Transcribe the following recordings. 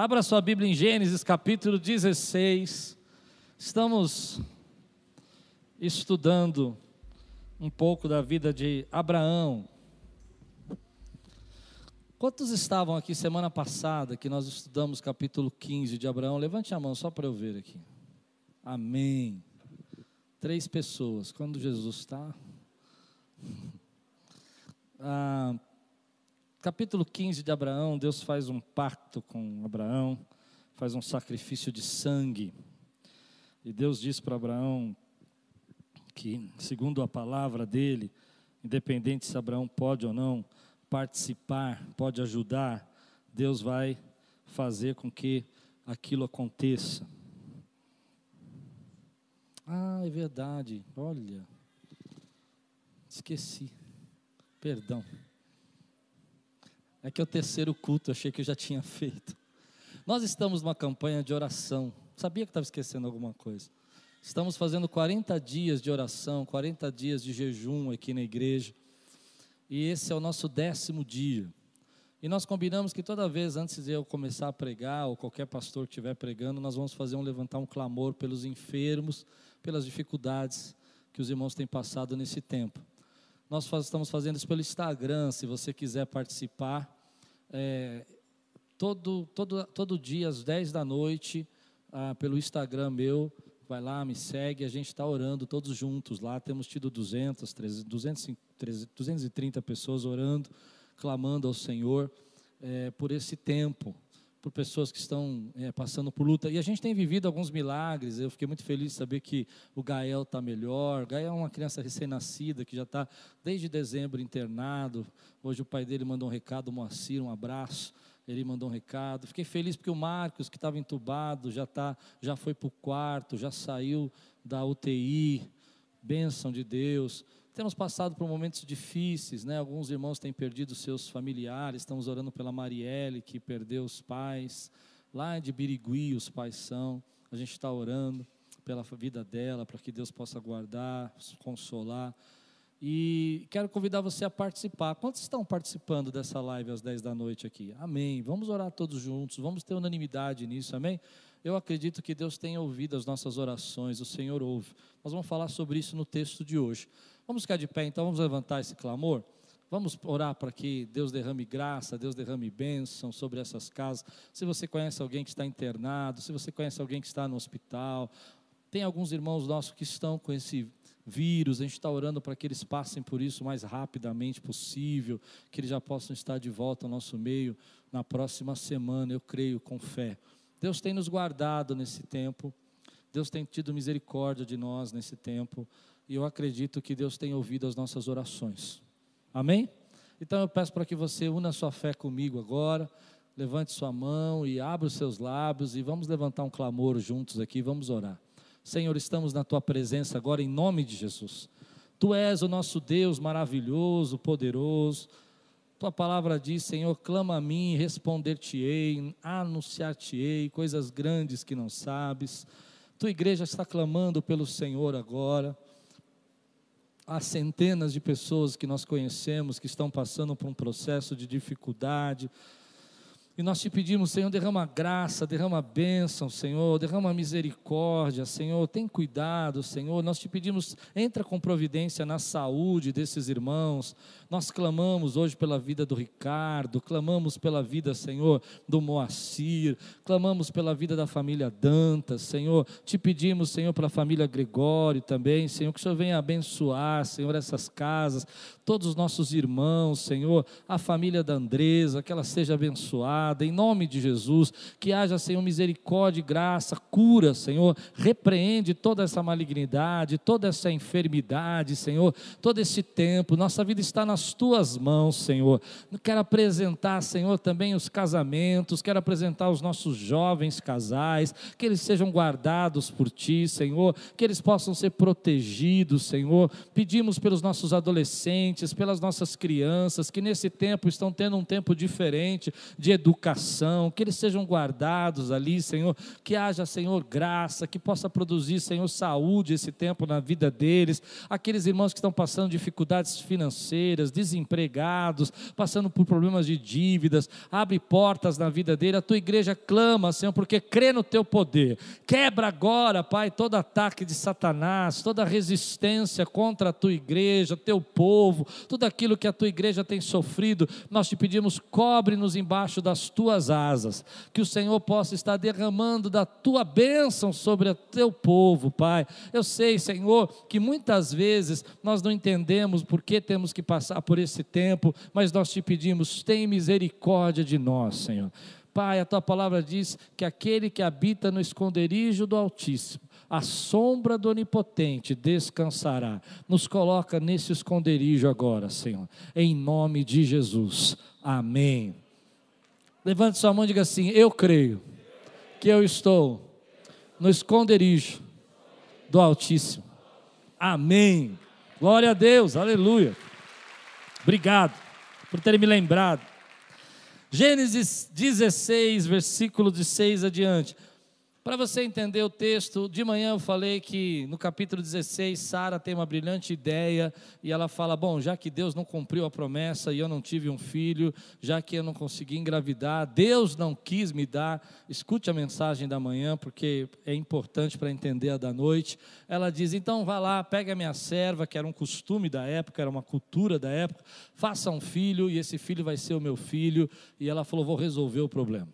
Abra sua Bíblia em Gênesis capítulo 16. Estamos estudando um pouco da vida de Abraão. Quantos estavam aqui semana passada que nós estudamos capítulo 15 de Abraão? Levante a mão só para eu ver aqui. Amém. Três pessoas. Quando Jesus está. Ah, capítulo 15 de Abraão, Deus faz um pacto com Abraão, faz um sacrifício de sangue. E Deus diz para Abraão que, segundo a palavra dele, independente se Abraão pode ou não participar, pode ajudar, Deus vai fazer com que aquilo aconteça. Ah, é verdade, olha, esqueci. Perdão. É que é o terceiro culto, achei que eu já tinha feito. Nós estamos numa campanha de oração. Sabia que estava esquecendo alguma coisa. Estamos fazendo 40 dias de oração, 40 dias de jejum aqui na igreja. E esse é o nosso décimo dia. E nós combinamos que toda vez antes de eu começar a pregar, ou qualquer pastor que estiver pregando, nós vamos fazer um levantar um clamor pelos enfermos, pelas dificuldades que os irmãos têm passado nesse tempo. Nós estamos fazendo isso pelo Instagram, se você quiser participar. É, todo, todo, todo dia, às 10 da noite, ah, pelo Instagram meu, vai lá, me segue, a gente está orando todos juntos lá. Temos tido 200, 300, 230 pessoas orando, clamando ao Senhor é, por esse tempo por pessoas que estão é, passando por luta. E a gente tem vivido alguns milagres. Eu fiquei muito feliz de saber que o Gael está melhor. O Gael é uma criança recém-nascida que já está desde dezembro internado. Hoje o pai dele mandou um recado, Moacir, um abraço. Ele mandou um recado. Fiquei feliz porque o Marcos, que estava entubado, já, tá, já foi para o quarto, já saiu da UTI. Bênção de Deus. Temos passado por momentos difíceis, né? Alguns irmãos têm perdido seus familiares. Estamos orando pela Marielle, que perdeu os pais. Lá de Birigui, os pais são. A gente está orando pela vida dela, para que Deus possa guardar, consolar. E quero convidar você a participar. Quantos estão participando dessa live às 10 da noite aqui? Amém. Vamos orar todos juntos, vamos ter unanimidade nisso, amém? Eu acredito que Deus tem ouvido as nossas orações, o Senhor ouve. Nós vamos falar sobre isso no texto de hoje. Vamos ficar de pé então, vamos levantar esse clamor. Vamos orar para que Deus derrame graça, Deus derrame bênção sobre essas casas. Se você conhece alguém que está internado, se você conhece alguém que está no hospital, tem alguns irmãos nossos que estão com esse vírus, a gente está orando para que eles passem por isso o mais rapidamente possível, que eles já possam estar de volta ao nosso meio na próxima semana, eu creio com fé. Deus tem nos guardado nesse tempo, Deus tem tido misericórdia de nós nesse tempo e eu acredito que Deus tem ouvido as nossas orações. Amém? Então eu peço para que você una sua fé comigo agora, levante sua mão e abra os seus lábios e vamos levantar um clamor juntos aqui, vamos orar. Senhor, estamos na tua presença agora em nome de Jesus. Tu és o nosso Deus maravilhoso, poderoso. Tua palavra diz, Senhor, clama a mim, responder-te-ei, anunciar-te-ei coisas grandes que não sabes. Tua igreja está clamando pelo Senhor agora há centenas de pessoas que nós conhecemos que estão passando por um processo de dificuldade, e nós te pedimos, Senhor, derrama graça, derrama bênção, Senhor, derrama misericórdia, Senhor, tem cuidado, Senhor. Nós te pedimos, entra com providência na saúde desses irmãos. Nós clamamos hoje pela vida do Ricardo, clamamos pela vida, Senhor, do Moacir, clamamos pela vida da família Dantas, Senhor. Te pedimos, Senhor, pela família Gregório também, Senhor, que o Senhor venha abençoar, Senhor, essas casas, todos os nossos irmãos, Senhor, a família da Andresa, que ela seja abençoada em nome de Jesus. Que haja, Senhor, misericórdia e graça, cura, Senhor. Repreende toda essa malignidade, toda essa enfermidade, Senhor, todo esse tempo. Nossa vida está nas tuas mãos, Senhor. Quero apresentar, Senhor, também os casamentos, quero apresentar os nossos jovens casais, que eles sejam guardados por ti, Senhor, que eles possam ser protegidos, Senhor. Pedimos pelos nossos adolescentes, pelas nossas crianças, que nesse tempo estão tendo um tempo diferente de educação educação, que eles sejam guardados ali, Senhor, que haja, Senhor, graça, que possa produzir, Senhor, saúde esse tempo na vida deles, aqueles irmãos que estão passando dificuldades financeiras, desempregados, passando por problemas de dívidas, abre portas na vida dele, a tua igreja clama, Senhor, porque crê no teu poder, quebra agora, Pai, todo ataque de Satanás, toda resistência contra a tua igreja, teu povo, tudo aquilo que a tua igreja tem sofrido, nós te pedimos, cobre-nos embaixo das tuas asas, que o Senhor possa estar derramando da tua bênção sobre o teu povo, Pai. Eu sei, Senhor, que muitas vezes nós não entendemos por que temos que passar por esse tempo, mas nós te pedimos, tem misericórdia de nós, Senhor. Pai, a tua palavra diz que aquele que habita no esconderijo do Altíssimo, a sombra do Onipotente descansará. Nos coloca nesse esconderijo agora, Senhor, em nome de Jesus. Amém. Levante sua mão e diga assim: Eu creio que eu estou no esconderijo do Altíssimo. Amém. Glória a Deus, aleluia. Obrigado por ter me lembrado. Gênesis 16, versículo de 6 adiante. Para você entender o texto, de manhã eu falei que no capítulo 16, Sara tem uma brilhante ideia e ela fala: Bom, já que Deus não cumpriu a promessa e eu não tive um filho, já que eu não consegui engravidar, Deus não quis me dar. Escute a mensagem da manhã, porque é importante para entender a da noite. Ela diz: Então vá lá, pega a minha serva, que era um costume da época, era uma cultura da época, faça um filho e esse filho vai ser o meu filho. E ela falou: Vou resolver o problema.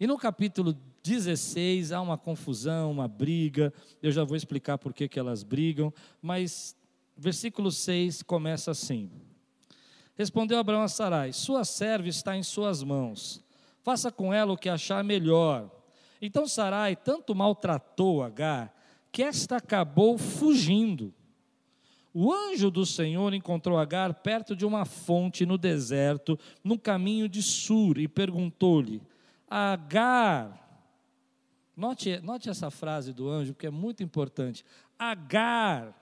E no capítulo 16 há uma confusão, uma briga. Eu já vou explicar por que, que elas brigam, mas versículo 6 começa assim: Respondeu Abraão a Sarai: Sua serva está em suas mãos, faça com ela o que achar melhor. Então Sarai tanto maltratou Agar que esta acabou fugindo. O anjo do Senhor encontrou Agar perto de uma fonte no deserto, no caminho de Sur, e perguntou-lhe: Agar, Note, note essa frase do anjo, porque é muito importante. Agar,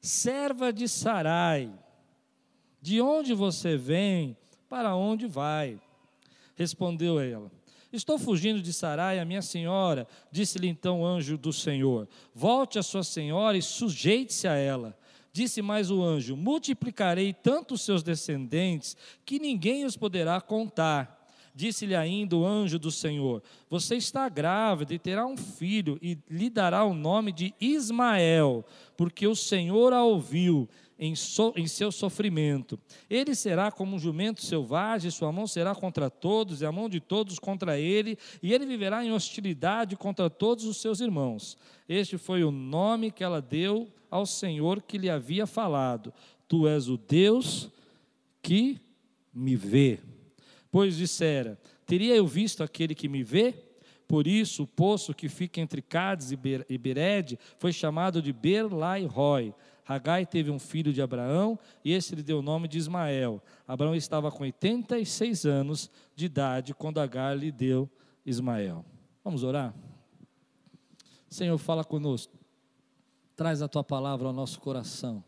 serva de Sarai, de onde você vem, para onde vai? Respondeu ela. Estou fugindo de Sarai, a minha senhora. Disse-lhe então o anjo do Senhor: Volte a sua senhora e sujeite-se a ela. Disse mais o anjo: Multiplicarei tanto os seus descendentes que ninguém os poderá contar. Disse-lhe ainda o anjo do Senhor: Você está grávida e terá um filho, e lhe dará o nome de Ismael, porque o Senhor a ouviu em, so, em seu sofrimento. Ele será como um jumento selvagem, sua mão será contra todos, e a mão de todos contra ele, e ele viverá em hostilidade contra todos os seus irmãos. Este foi o nome que ela deu ao Senhor que lhe havia falado: Tu és o Deus que me vê. Pois dissera: Teria eu visto aquele que me vê? Por isso, o poço que fica entre Cádiz e Bered foi chamado de Berlai-Roi. Hagai teve um filho de Abraão e esse lhe deu o nome de Ismael. Abraão estava com 86 anos de idade quando Agar lhe deu Ismael. Vamos orar? Senhor, fala conosco. Traz a tua palavra ao nosso coração.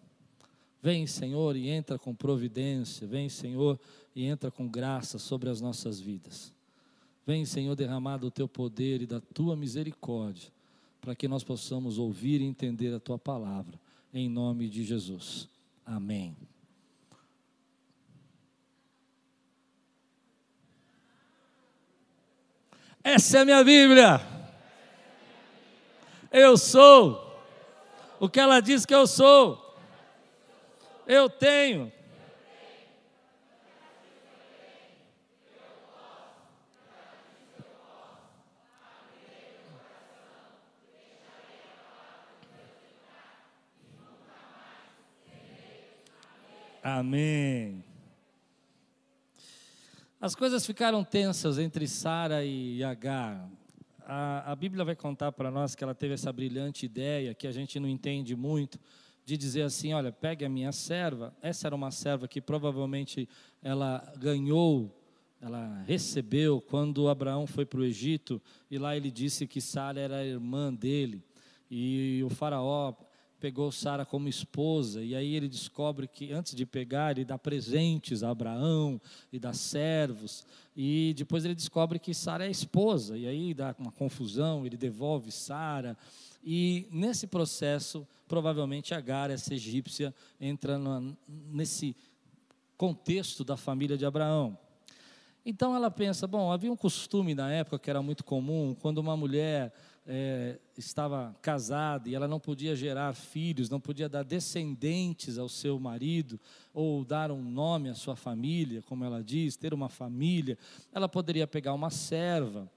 Vem, Senhor, e entra com providência. Vem, Senhor, e entra com graça sobre as nossas vidas. Vem, Senhor, derramado o teu poder e da tua misericórdia, para que nós possamos ouvir e entender a tua palavra, em nome de Jesus. Amém. Essa é a minha Bíblia. Eu sou o que ela diz que eu sou. Eu tenho Amém. As coisas ficaram tensas entre Sara e Agar. A, a Bíblia vai contar para nós que ela teve essa brilhante ideia, que a gente não entende muito, de dizer assim: olha, pegue a minha serva. Essa era uma serva que provavelmente ela ganhou, ela recebeu quando Abraão foi para o Egito, e lá ele disse que Sara era a irmã dele. E o faraó pegou Sara como esposa, e aí ele descobre que antes de pegar, ele dá presentes a Abraão e dá servos, e depois ele descobre que Sara é esposa, e aí dá uma confusão, ele devolve Sara, e nesse processo, provavelmente Agar, essa egípcia, entra nesse contexto da família de Abraão. Então ela pensa: bom, havia um costume na época que era muito comum, quando uma mulher é, estava casada e ela não podia gerar filhos, não podia dar descendentes ao seu marido, ou dar um nome à sua família, como ela diz, ter uma família, ela poderia pegar uma serva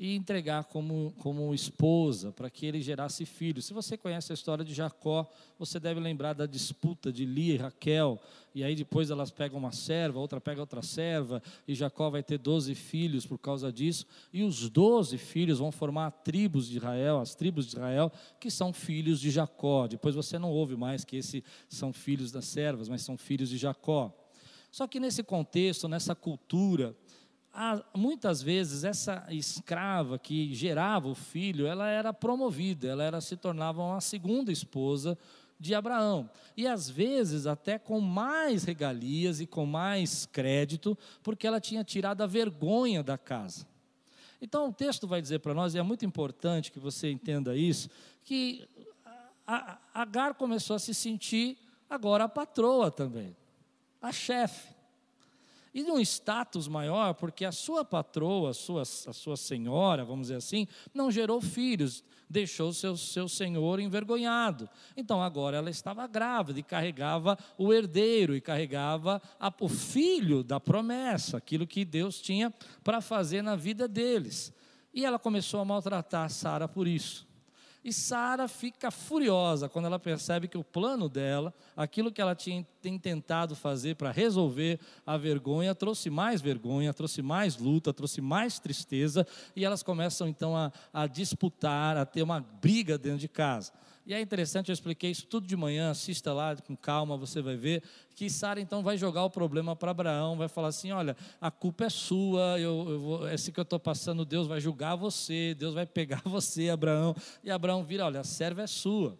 e entregar como, como esposa, para que ele gerasse filhos. Se você conhece a história de Jacó, você deve lembrar da disputa de Lia e Raquel, e aí depois elas pegam uma serva, outra pega outra serva, e Jacó vai ter doze filhos por causa disso, e os doze filhos vão formar tribos de Israel, as tribos de Israel, que são filhos de Jacó. Depois você não ouve mais que esses são filhos das servas, mas são filhos de Jacó. Só que nesse contexto, nessa cultura, muitas vezes essa escrava que gerava o filho, ela era promovida, ela era, se tornava uma segunda esposa de Abraão. E às vezes até com mais regalias e com mais crédito, porque ela tinha tirado a vergonha da casa. Então o texto vai dizer para nós, e é muito importante que você entenda isso, que Agar começou a se sentir agora a patroa também, a chefe. E num status maior, porque a sua patroa, a sua, a sua senhora, vamos dizer assim, não gerou filhos, deixou seu, seu senhor envergonhado. Então agora ela estava grávida e carregava o herdeiro, e carregava a, o filho da promessa, aquilo que Deus tinha para fazer na vida deles. E ela começou a maltratar Sara por isso. E Sara fica furiosa quando ela percebe que o plano dela, aquilo que ela tinha tem tentado fazer para resolver a vergonha, trouxe mais vergonha, trouxe mais luta, trouxe mais tristeza, e elas começam então a, a disputar, a ter uma briga dentro de casa. E é interessante, eu expliquei isso tudo de manhã, assista lá com calma, você vai ver que Sara então vai jogar o problema para Abraão, vai falar assim: olha, a culpa é sua, eu, eu vou, esse que eu estou passando, Deus vai julgar você, Deus vai pegar você, Abraão. E Abraão vira: olha, a serva é sua.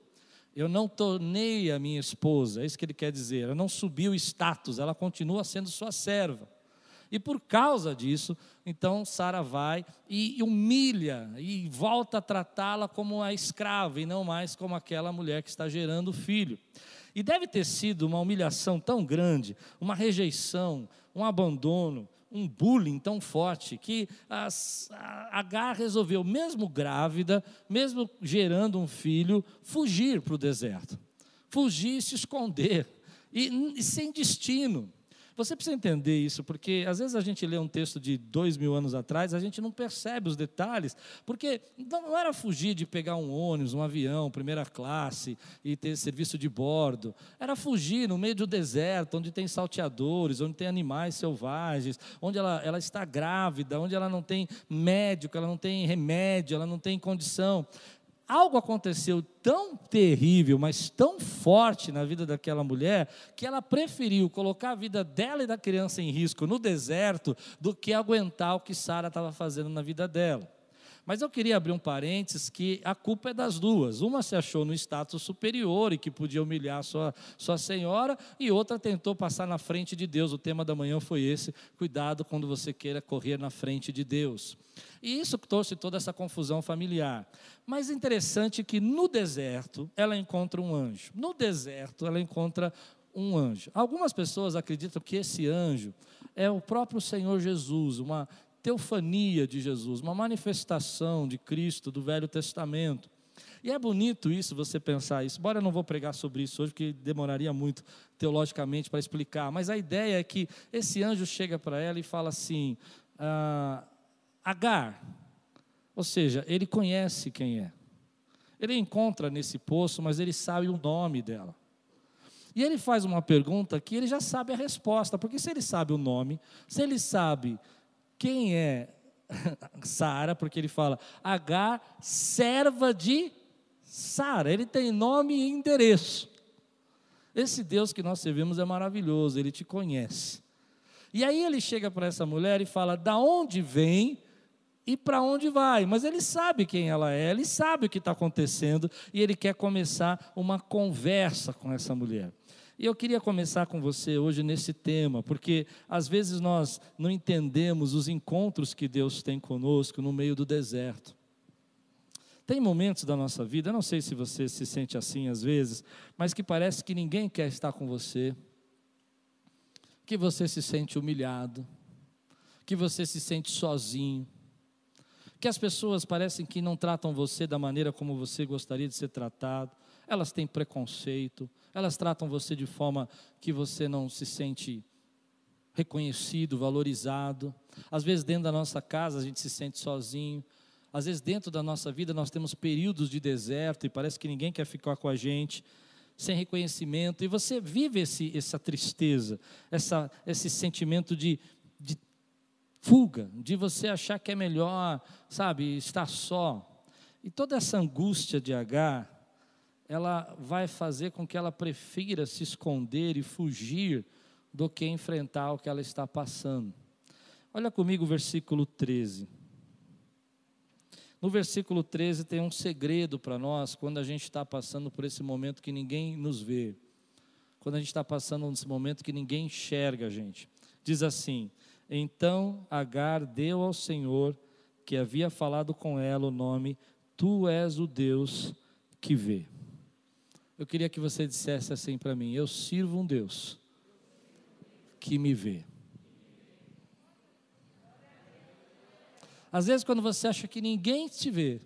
Eu não tornei a minha esposa, é isso que ele quer dizer. Ela não subiu o status, ela continua sendo sua serva. E por causa disso, então Sara vai e humilha e volta a tratá-la como a escrava e não mais como aquela mulher que está gerando o filho. E deve ter sido uma humilhação tão grande, uma rejeição, um abandono, um bullying tão forte que a Agar resolveu, mesmo grávida, mesmo gerando um filho, fugir para o deserto, fugir se esconder, e, e sem destino. Você precisa entender isso, porque às vezes a gente lê um texto de dois mil anos atrás, a gente não percebe os detalhes, porque não era fugir de pegar um ônibus, um avião, primeira classe e ter serviço de bordo, era fugir no meio do deserto, onde tem salteadores, onde tem animais selvagens, onde ela, ela está grávida, onde ela não tem médico, ela não tem remédio, ela não tem condição algo aconteceu tão terrível, mas tão forte na vida daquela mulher, que ela preferiu colocar a vida dela e da criança em risco no deserto do que aguentar o que Sara estava fazendo na vida dela. Mas eu queria abrir um parênteses que a culpa é das duas. Uma se achou no status superior e que podia humilhar sua, sua senhora, e outra tentou passar na frente de Deus. O tema da manhã foi esse: cuidado quando você queira correr na frente de Deus. E isso trouxe toda essa confusão familiar. Mas interessante que no deserto ela encontra um anjo. No deserto ela encontra um anjo. Algumas pessoas acreditam que esse anjo é o próprio Senhor Jesus, uma teofania de Jesus, uma manifestação de Cristo do Velho Testamento. E é bonito isso, você pensar isso. Embora eu não vou pregar sobre isso hoje, porque demoraria muito teologicamente para explicar. Mas a ideia é que esse anjo chega para ela e fala assim: ah, Agar, ou seja, ele conhece quem é. Ele encontra nesse poço, mas ele sabe o nome dela. E ele faz uma pergunta que ele já sabe a resposta, porque se ele sabe o nome, se ele sabe quem é Sara, porque ele fala Agar, serva de Sara. Ele tem nome e endereço. Esse Deus que nós servimos é maravilhoso, ele te conhece. E aí ele chega para essa mulher e fala: "Da onde vem e para onde vai, mas ele sabe quem ela é, ele sabe o que está acontecendo e ele quer começar uma conversa com essa mulher. E eu queria começar com você hoje nesse tema, porque às vezes nós não entendemos os encontros que Deus tem conosco no meio do deserto. Tem momentos da nossa vida, eu não sei se você se sente assim às vezes, mas que parece que ninguém quer estar com você, que você se sente humilhado, que você se sente sozinho, que as pessoas parecem que não tratam você da maneira como você gostaria de ser tratado, elas têm preconceito, elas tratam você de forma que você não se sente reconhecido, valorizado. Às vezes, dentro da nossa casa, a gente se sente sozinho. Às vezes, dentro da nossa vida, nós temos períodos de deserto e parece que ninguém quer ficar com a gente, sem reconhecimento. E você vive esse, essa tristeza, essa, esse sentimento de, de fuga, de você achar que é melhor, sabe, estar só. E toda essa angústia de Agar, ela vai fazer com que ela prefira se esconder e fugir do que enfrentar o que ela está passando. Olha comigo o versículo 13. No versículo 13 tem um segredo para nós quando a gente está passando por esse momento que ninguém nos vê. Quando a gente está passando nesse momento que ninguém enxerga a gente. Diz assim: Então Agar deu ao Senhor, que havia falado com ela, o nome: Tu és o Deus que vê. Eu queria que você dissesse assim para mim: Eu sirvo um Deus que me vê. Às vezes, quando você acha que ninguém te vê,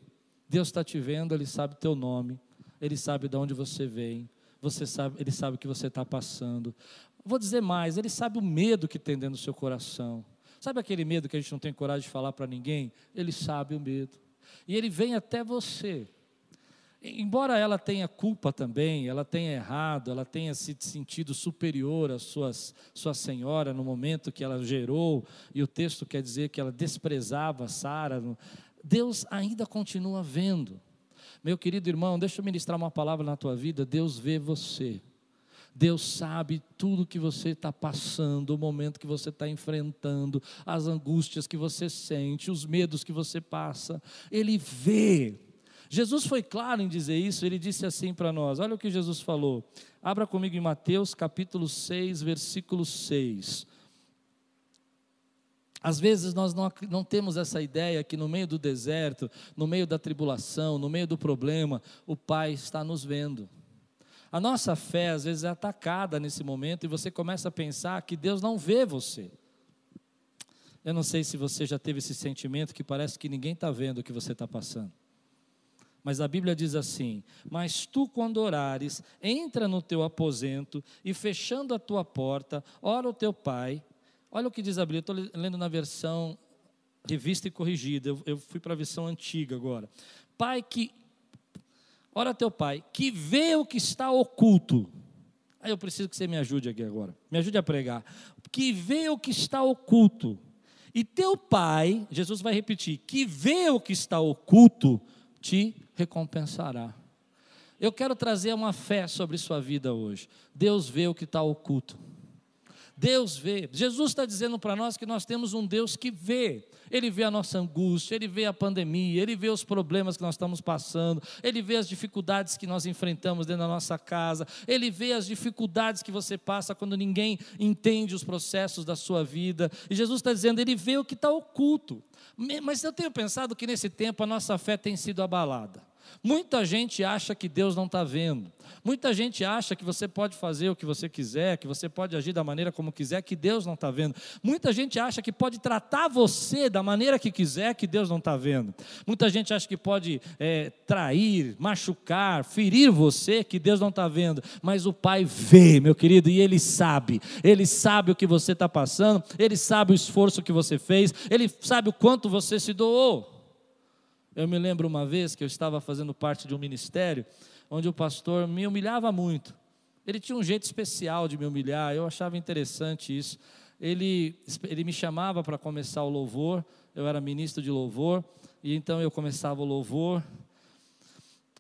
Deus está te vendo, Ele sabe teu nome, Ele sabe de onde você vem, você sabe, Ele sabe o que você está passando. Vou dizer mais, Ele sabe o medo que tem dentro do seu coração. Sabe aquele medo que a gente não tem coragem de falar para ninguém? Ele sabe o medo. E Ele vem até você embora ela tenha culpa também, ela tenha errado, ela tenha se sentido superior à sua, sua senhora no momento que ela gerou, e o texto quer dizer que ela desprezava Sara, Deus ainda continua vendo. Meu querido irmão, deixa eu ministrar uma palavra na tua vida. Deus vê você. Deus sabe tudo que você está passando, o momento que você está enfrentando, as angústias que você sente, os medos que você passa. Ele vê. Jesus foi claro em dizer isso, ele disse assim para nós: olha o que Jesus falou. Abra comigo em Mateus capítulo 6, versículo 6. Às vezes nós não, não, temos essa ideia que no meio do deserto, no meio da tribulação, no meio do problema, o Pai está nos vendo. A nossa fé às vezes é atacada nesse momento e você começa a pensar que Deus não vê você. Eu não sei se você já teve esse sentimento que parece que ninguém está vendo o que você está passando. Mas a Bíblia diz assim: Mas tu, quando orares, entra no teu aposento e fechando a tua porta, ora o teu pai. Olha o que diz a Bíblia, estou lendo na versão revista e corrigida, eu, eu fui para a versão antiga agora. Pai que, ora teu pai, que vê o que está oculto. Aí eu preciso que você me ajude aqui agora, me ajude a pregar. Que vê o que está oculto. E teu pai, Jesus vai repetir, que vê o que está oculto, te recompensará. Eu quero trazer uma fé sobre sua vida hoje. Deus vê o que está oculto. Deus vê. Jesus está dizendo para nós que nós temos um Deus que vê. Ele vê a nossa angústia, ele vê a pandemia, ele vê os problemas que nós estamos passando, ele vê as dificuldades que nós enfrentamos dentro da nossa casa, ele vê as dificuldades que você passa quando ninguém entende os processos da sua vida. E Jesus está dizendo, ele vê o que está oculto. Mas eu tenho pensado que nesse tempo a nossa fé tem sido abalada. Muita gente acha que Deus não está vendo. Muita gente acha que você pode fazer o que você quiser, que você pode agir da maneira como quiser, que Deus não está vendo. Muita gente acha que pode tratar você da maneira que quiser, que Deus não está vendo. Muita gente acha que pode é, trair, machucar, ferir você, que Deus não está vendo. Mas o Pai vê, meu querido, e Ele sabe. Ele sabe o que você está passando, Ele sabe o esforço que você fez, Ele sabe o quanto você se doou. Eu me lembro uma vez que eu estava fazendo parte de um ministério onde o pastor me humilhava muito. Ele tinha um jeito especial de me humilhar, eu achava interessante isso. Ele, ele me chamava para começar o louvor, eu era ministro de louvor, e então eu começava o louvor.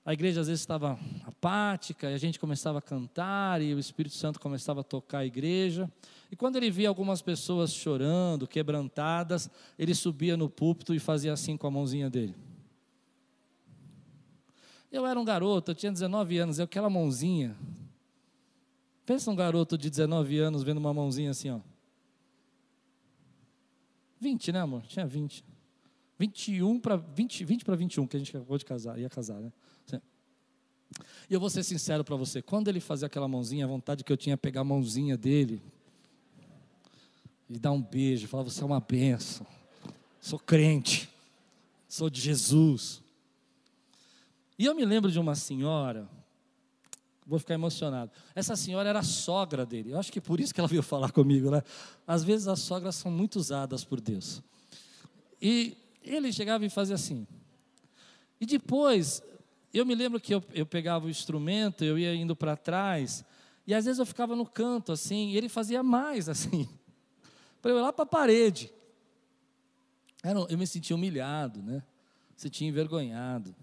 a igreja às vezes estava apática, e a gente começava a cantar, e o Espírito Santo começava a tocar a igreja. E quando ele via algumas pessoas chorando, quebrantadas, ele subia no púlpito e fazia assim com a mãozinha dele. Eu era um garoto, eu tinha 19 anos, e aquela mãozinha. Pensa um garoto de 19 anos vendo uma mãozinha assim, ó. 20, né, amor? Tinha 20. 21 para 20, 20 para 21, que a gente acabou de casar, ia casar, né? E eu vou ser sincero para você, quando ele fazia aquela mãozinha, a vontade que eu tinha é pegar a mãozinha dele e dar um beijo, falar: Você é uma benção, sou crente, sou de Jesus. E eu me lembro de uma senhora, vou ficar emocionado. Essa senhora era a sogra dele. Eu acho que por isso que ela veio falar comigo, né? Às vezes as sogras são muito usadas por Deus. E ele chegava e fazia assim. E depois, eu me lembro que eu, eu pegava o instrumento, eu ia indo para trás, e às vezes eu ficava no canto assim, e ele fazia mais assim, para eu ir lá para a parede. Eu me sentia humilhado, né? Me sentia envergonhado.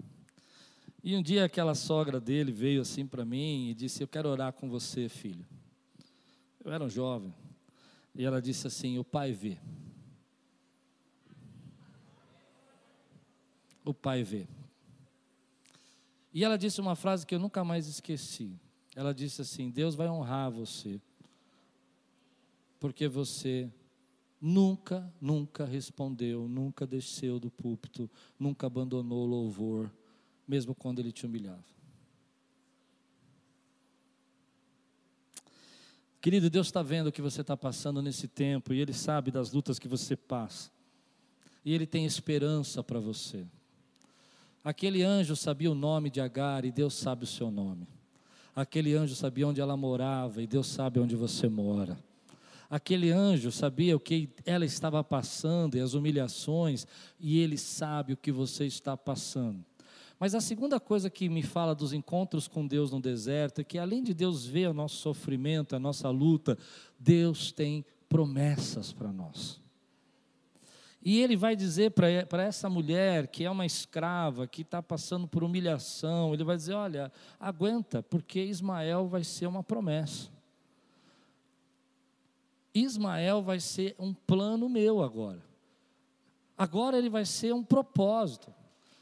E um dia aquela sogra dele veio assim para mim e disse: Eu quero orar com você, filho. Eu era um jovem. E ela disse assim: O pai vê. O pai vê. E ela disse uma frase que eu nunca mais esqueci. Ela disse assim: Deus vai honrar você, porque você nunca, nunca respondeu, nunca desceu do púlpito, nunca abandonou o louvor mesmo quando ele te humilhava. Querido, Deus está vendo o que você está passando nesse tempo e Ele sabe das lutas que você passa. E Ele tem esperança para você. Aquele anjo sabia o nome de Agar e Deus sabe o seu nome. Aquele anjo sabia onde ela morava e Deus sabe onde você mora. Aquele anjo sabia o que ela estava passando e as humilhações, e ele sabe o que você está passando. Mas a segunda coisa que me fala dos encontros com Deus no deserto é que, além de Deus ver o nosso sofrimento, a nossa luta, Deus tem promessas para nós. E ele vai dizer para essa mulher que é uma escrava, que está passando por humilhação, ele vai dizer: olha, aguenta, porque Ismael vai ser uma promessa. Ismael vai ser um plano meu agora. Agora ele vai ser um propósito.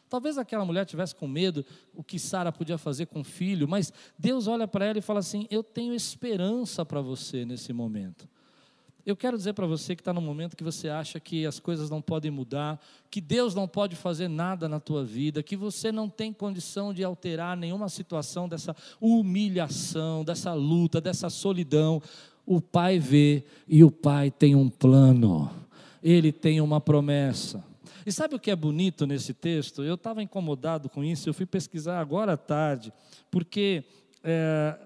Talvez aquela mulher tivesse com medo o que Sara podia fazer com o filho, mas Deus olha para ela e fala assim: Eu tenho esperança para você nesse momento. Eu quero dizer para você que está no momento que você acha que as coisas não podem mudar, que Deus não pode fazer nada na tua vida, que você não tem condição de alterar nenhuma situação dessa humilhação, dessa luta, dessa solidão. O Pai vê e o Pai tem um plano, Ele tem uma promessa. E sabe o que é bonito nesse texto? Eu estava incomodado com isso, eu fui pesquisar agora à tarde, porque é,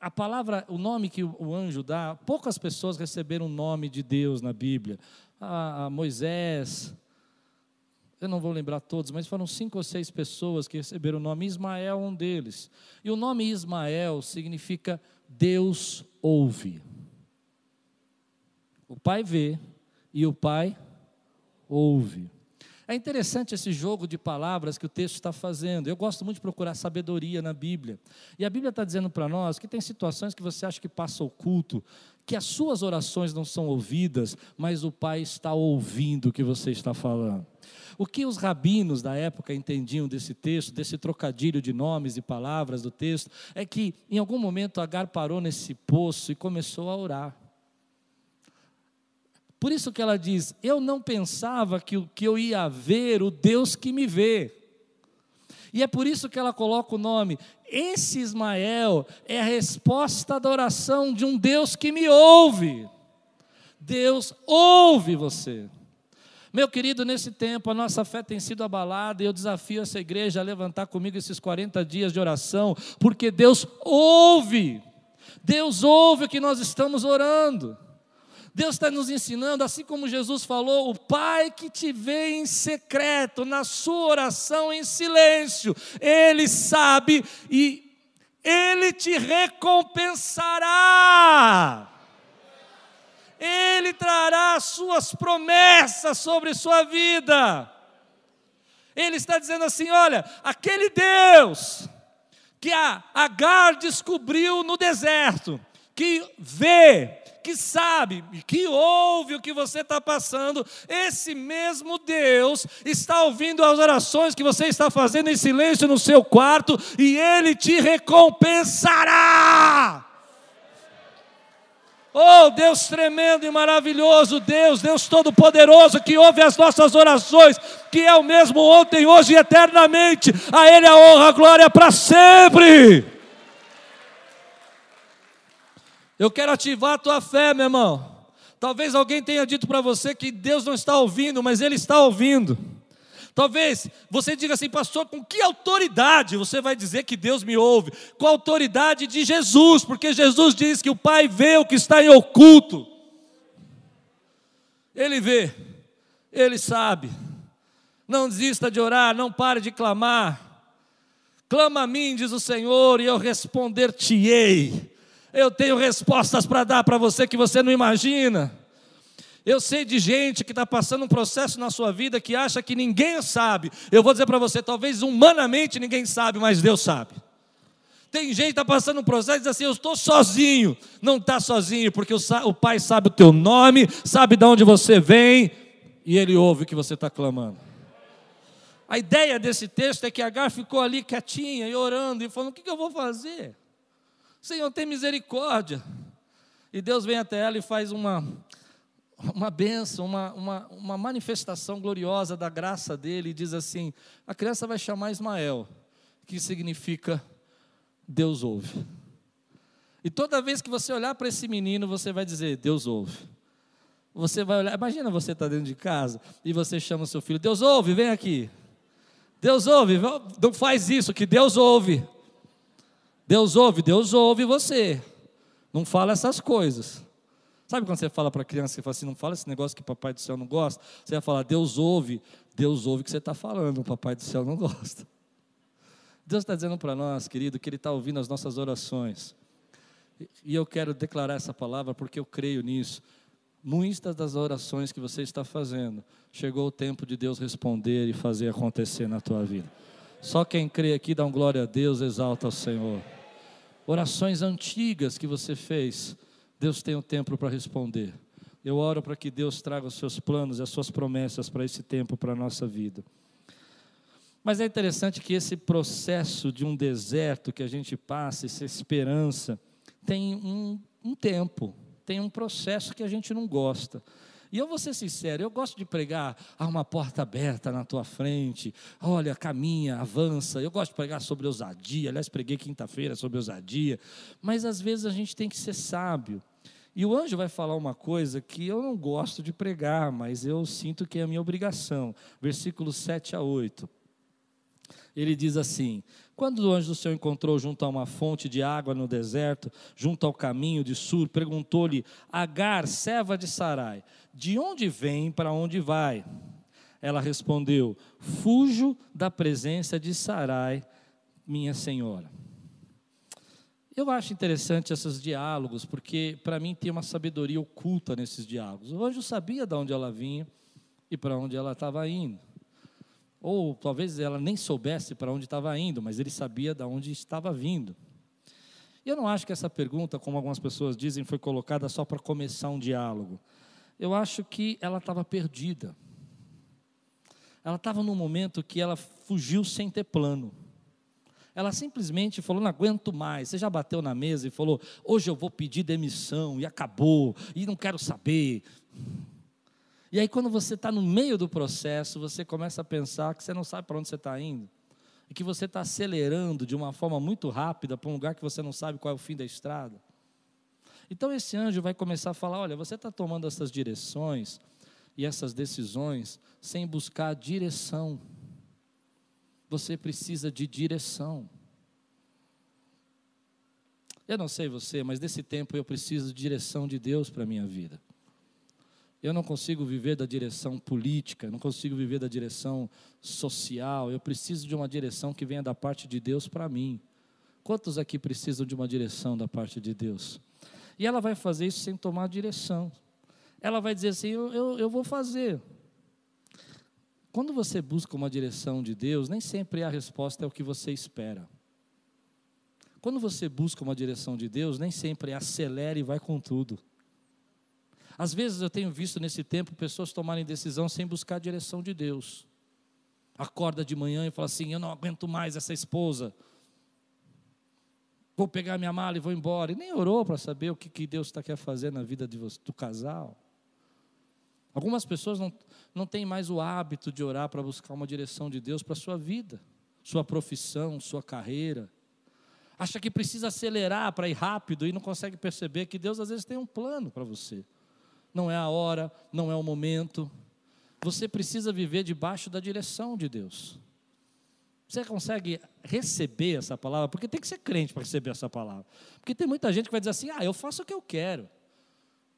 a palavra, o nome que o anjo dá, poucas pessoas receberam o nome de Deus na Bíblia. A, a Moisés, eu não vou lembrar todos, mas foram cinco ou seis pessoas que receberam o nome. Ismael, um deles. E o nome Ismael significa Deus ouve. O pai vê e o pai ouve. É interessante esse jogo de palavras que o texto está fazendo. Eu gosto muito de procurar sabedoria na Bíblia. E a Bíblia está dizendo para nós que tem situações que você acha que passa oculto, que as suas orações não são ouvidas, mas o Pai está ouvindo o que você está falando. O que os rabinos da época entendiam desse texto, desse trocadilho de nomes e palavras do texto, é que em algum momento Agar parou nesse poço e começou a orar. Por isso que ela diz: Eu não pensava que, que eu ia ver o Deus que me vê. E é por isso que ela coloca o nome. Esse Ismael é a resposta da oração de um Deus que me ouve. Deus ouve você. Meu querido, nesse tempo a nossa fé tem sido abalada e eu desafio essa igreja a levantar comigo esses 40 dias de oração, porque Deus ouve. Deus ouve o que nós estamos orando. Deus está nos ensinando, assim como Jesus falou, o Pai que te vê em secreto, na sua oração em silêncio, Ele sabe e Ele te recompensará. Ele trará suas promessas sobre sua vida. Ele está dizendo assim: olha, aquele Deus que a Agar descobriu no deserto, que vê, que sabe, que ouve o que você está passando, esse mesmo Deus está ouvindo as orações que você está fazendo em silêncio no seu quarto e Ele te recompensará. Oh, Deus tremendo e maravilhoso, Deus, Deus Todo-Poderoso, que ouve as nossas orações, que é o mesmo ontem, hoje e eternamente. A Ele a honra, a glória para sempre. Eu quero ativar a tua fé, meu irmão. Talvez alguém tenha dito para você que Deus não está ouvindo, mas Ele está ouvindo. Talvez você diga assim, pastor, com que autoridade você vai dizer que Deus me ouve? Com a autoridade de Jesus, porque Jesus diz que o Pai vê o que está em oculto. Ele vê, ele sabe. Não desista de orar, não pare de clamar. Clama a mim, diz o Senhor, e eu responder-te-ei. Eu tenho respostas para dar para você que você não imagina. Eu sei de gente que está passando um processo na sua vida que acha que ninguém sabe. Eu vou dizer para você, talvez humanamente ninguém sabe, mas Deus sabe. Tem gente que está passando um processo e diz assim: Eu estou sozinho. Não está sozinho, porque o, Pai sabe o teu nome, sabe de onde você vem e Ele ouve o que você está clamando. A ideia desse texto é que Agar ficou ali quietinha e orando e falando: O que, que eu vou fazer? Senhor, tem misericórdia. E Deus vem até ela e faz uma uma benção, uma, uma, uma manifestação gloriosa da graça dele, e diz assim: a criança vai chamar Ismael, que significa Deus ouve. E toda vez que você olhar para esse menino, você vai dizer: Deus ouve. Você vai olhar, imagina você estar tá dentro de casa e você chama o seu filho: Deus ouve, vem aqui. Deus ouve, não faz isso, que Deus ouve. Deus ouve, Deus ouve você. Não fala essas coisas. Sabe quando você fala para a criança, você fala assim, não fala esse negócio que o papai do céu não gosta? Você vai falar, Deus ouve, Deus ouve o que você está falando, o papai do céu não gosta. Deus está dizendo para nós, querido, que Ele está ouvindo as nossas orações. E eu quero declarar essa palavra porque eu creio nisso. Muitas das orações que você está fazendo, chegou o tempo de Deus responder e fazer acontecer na tua vida. Só quem crê aqui dá um glória a Deus, exalta ao Senhor. Orações antigas que você fez, Deus tem um tempo para responder. Eu oro para que Deus traga os seus planos e as suas promessas para esse tempo, para a nossa vida. Mas é interessante que esse processo de um deserto que a gente passa, essa esperança, tem um, um tempo, tem um processo que a gente não gosta. E eu vou ser sincero, eu gosto de pregar, há uma porta aberta na tua frente, olha, caminha, avança. Eu gosto de pregar sobre ousadia, aliás, preguei quinta-feira sobre ousadia, mas às vezes a gente tem que ser sábio. E o anjo vai falar uma coisa que eu não gosto de pregar, mas eu sinto que é a minha obrigação. Versículos 7 a 8. Ele diz assim: Quando o anjo do Senhor encontrou junto a uma fonte de água no deserto, junto ao caminho de Sur, perguntou-lhe: Agar, serva de Sarai, de onde vem para onde vai? Ela respondeu: Fujo da presença de Sarai, minha senhora. Eu acho interessante esses diálogos, porque para mim tem uma sabedoria oculta nesses diálogos. O anjo sabia de onde ela vinha e para onde ela estava indo. Ou talvez ela nem soubesse para onde estava indo, mas ele sabia de onde estava vindo. E eu não acho que essa pergunta, como algumas pessoas dizem, foi colocada só para começar um diálogo. Eu acho que ela estava perdida. Ela estava num momento que ela fugiu sem ter plano. Ela simplesmente falou: não aguento mais. Você já bateu na mesa e falou: hoje eu vou pedir demissão, e acabou, e não quero saber. E aí, quando você está no meio do processo, você começa a pensar que você não sabe para onde você está indo. E que você está acelerando de uma forma muito rápida para um lugar que você não sabe qual é o fim da estrada. Então, esse anjo vai começar a falar: olha, você está tomando essas direções e essas decisões sem buscar direção. Você precisa de direção. Eu não sei você, mas nesse tempo eu preciso de direção de Deus para a minha vida. Eu não consigo viver da direção política, não consigo viver da direção social. Eu preciso de uma direção que venha da parte de Deus para mim. Quantos aqui precisam de uma direção da parte de Deus? E ela vai fazer isso sem tomar direção. Ela vai dizer assim: eu, eu, eu vou fazer. Quando você busca uma direção de Deus, nem sempre a resposta é o que você espera. Quando você busca uma direção de Deus, nem sempre acelera e vai com tudo. Às vezes eu tenho visto nesse tempo pessoas tomarem decisão sem buscar a direção de Deus. Acorda de manhã e fala assim: Eu não aguento mais essa esposa. Vou pegar minha mala e vou embora. E nem orou para saber o que, que Deus está quer fazer na vida de do casal. Algumas pessoas não, não têm mais o hábito de orar para buscar uma direção de Deus para a sua vida, sua profissão, sua carreira. Acha que precisa acelerar para ir rápido e não consegue perceber que Deus às vezes tem um plano para você não é a hora, não é o momento. Você precisa viver debaixo da direção de Deus. Você consegue receber essa palavra? Porque tem que ser crente para receber essa palavra. Porque tem muita gente que vai dizer assim: ah, eu faço o que eu quero.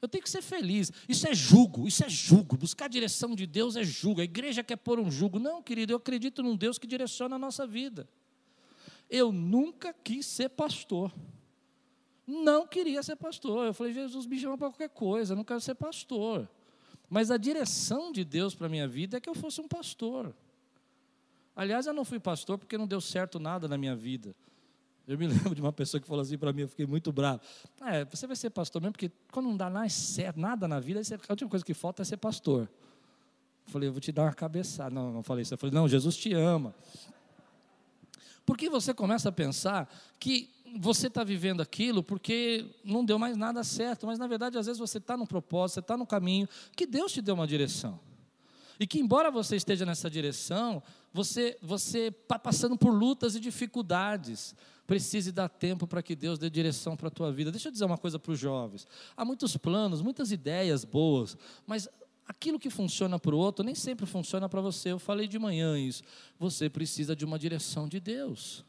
Eu tenho que ser feliz. Isso é jugo, isso é jugo. Buscar a direção de Deus é jugo. A igreja quer pôr um jugo. Não, querido, eu acredito num Deus que direciona a nossa vida. Eu nunca quis ser pastor não queria ser pastor. Eu falei, Jesus me chama para qualquer coisa, eu não quero ser pastor. Mas a direção de Deus para a minha vida é que eu fosse um pastor. Aliás, eu não fui pastor porque não deu certo nada na minha vida. Eu me lembro de uma pessoa que falou assim para mim, eu fiquei muito bravo. É, você vai ser pastor mesmo, porque quando não dá nada na vida, a última coisa que falta é ser pastor. Eu falei, eu vou te dar uma cabeçada. Não, não falei isso. Eu falei, não, Jesus te ama. Porque você começa a pensar que você está vivendo aquilo porque não deu mais nada certo, mas na verdade, às vezes você está num propósito, você está no caminho, que Deus te deu uma direção. E que, embora você esteja nessa direção, você está passando por lutas e dificuldades. Precise dar tempo para que Deus dê direção para a tua vida. Deixa eu dizer uma coisa para os jovens: há muitos planos, muitas ideias boas, mas aquilo que funciona para o outro nem sempre funciona para você. Eu falei de manhã isso. Você precisa de uma direção de Deus.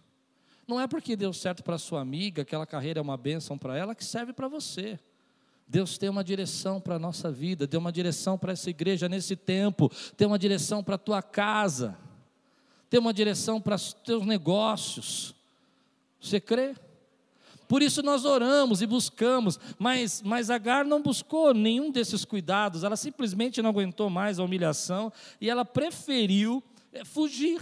Não é porque deu certo para sua amiga, aquela carreira é uma bênção para ela, que serve para você. Deus tem uma direção para a nossa vida, deu uma direção para essa igreja nesse tempo, tem uma direção para a tua casa, tem uma direção para os teus negócios. Você crê? Por isso nós oramos e buscamos, mas, mas Agar não buscou nenhum desses cuidados, ela simplesmente não aguentou mais a humilhação e ela preferiu eh, fugir.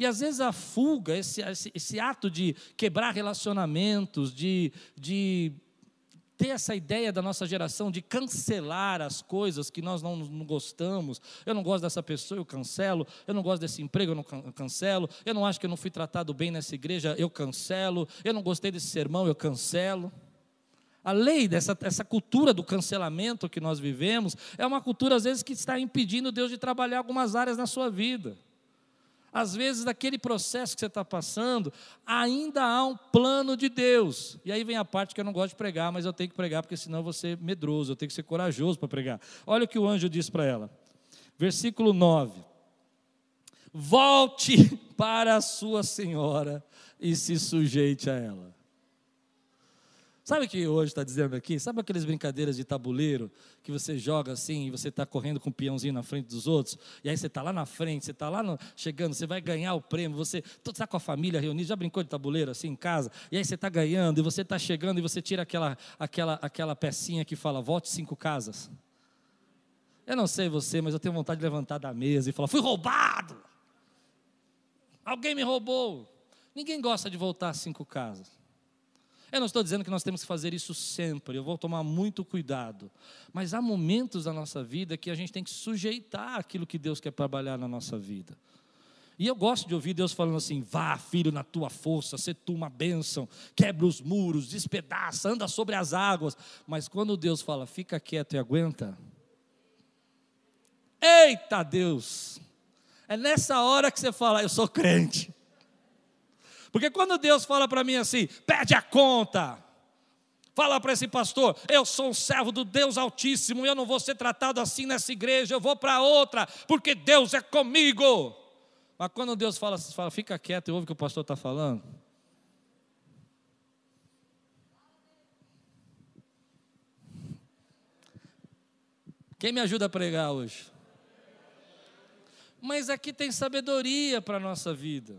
E às vezes a fuga, esse, esse, esse ato de quebrar relacionamentos, de, de ter essa ideia da nossa geração de cancelar as coisas que nós não, não, gostamos. Eu não gosto dessa pessoa, eu cancelo. Eu não gosto desse emprego, eu não cancelo. Eu não acho que eu não fui tratado bem nessa igreja, eu cancelo. Eu não gostei desse sermão, eu cancelo. A lei dessa essa cultura do cancelamento que nós vivemos é uma cultura, às vezes, que está impedindo Deus de trabalhar algumas áreas na sua vida. Às vezes, naquele processo que você está passando, ainda há um plano de Deus. E aí vem a parte que eu não gosto de pregar, mas eu tenho que pregar, porque senão eu vou ser medroso, eu tenho que ser corajoso para pregar. Olha o que o anjo diz para ela. Versículo 9: Volte para a sua senhora e se sujeite a ela. Sabe o que hoje está dizendo aqui? Sabe aquelas brincadeiras de tabuleiro que você joga assim e você está correndo com o peãozinho na frente dos outros? E aí você está lá na frente, você está lá no, chegando, você vai ganhar o prêmio, você está com a família reunida, já brincou de tabuleiro assim em casa? E aí você está ganhando e você está chegando e você tira aquela, aquela, aquela pecinha que fala, volte cinco casas. Eu não sei você, mas eu tenho vontade de levantar da mesa e falar, fui roubado! Alguém me roubou! Ninguém gosta de voltar cinco casas. Eu não estou dizendo que nós temos que fazer isso sempre, eu vou tomar muito cuidado. Mas há momentos da nossa vida que a gente tem que sujeitar aquilo que Deus quer trabalhar na nossa vida. E eu gosto de ouvir Deus falando assim: vá, filho, na tua força, se tu uma bênção, quebra os muros, despedaça, anda sobre as águas. Mas quando Deus fala, fica quieto e aguenta, eita Deus, é nessa hora que você fala, eu sou crente. Porque quando Deus fala para mim assim, pede a conta, fala para esse pastor, eu sou um servo do Deus Altíssimo, eu não vou ser tratado assim nessa igreja, eu vou para outra, porque Deus é comigo. Mas quando Deus fala, fala fica quieto e ouve o que o pastor está falando. Quem me ajuda a pregar hoje? Mas aqui tem sabedoria para a nossa vida.